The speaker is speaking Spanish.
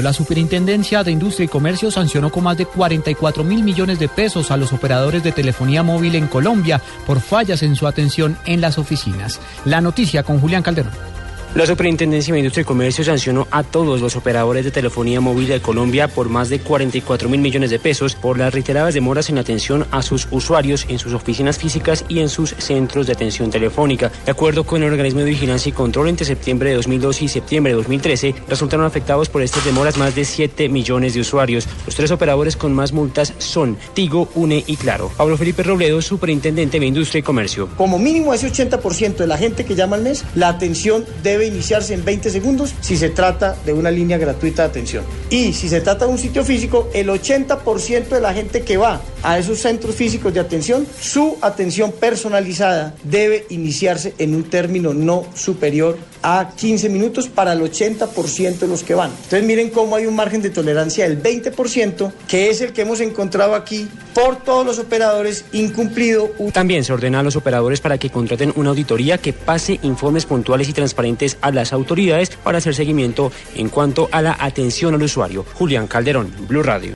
La Superintendencia de Industria y Comercio sancionó con más de 44 mil millones de pesos a los operadores de telefonía móvil en Colombia por fallas en su atención en las oficinas. La noticia con Julián Calderón. La Superintendencia de Industria y Comercio sancionó a todos los operadores de telefonía móvil de Colombia por más de 44 mil millones de pesos por las reiteradas demoras en atención a sus usuarios en sus oficinas físicas y en sus centros de atención telefónica. De acuerdo con el organismo de vigilancia y control, entre septiembre de 2012 y septiembre de 2013 resultaron afectados por estas demoras más de 7 millones de usuarios. Los tres operadores con más multas son Tigo, UNE y Claro. Pablo Felipe Robledo, Superintendente de Industria y Comercio. Como mínimo ese 80% de la gente que llama al mes, la atención debe iniciarse en 20 segundos si se trata de una línea gratuita de atención. Y si se trata de un sitio físico, el 80% de la gente que va a esos centros físicos de atención, su atención personalizada debe iniciarse en un término no superior a 15 minutos para el 80% de los que van. Entonces miren cómo hay un margen de tolerancia del 20%, que es el que hemos encontrado aquí por todos los operadores incumplido. También se ordena a los operadores para que contraten una auditoría que pase informes puntuales y transparentes a las autoridades para hacer seguimiento en cuanto a la atención al usuario. Julián Calderón, Blue Radio.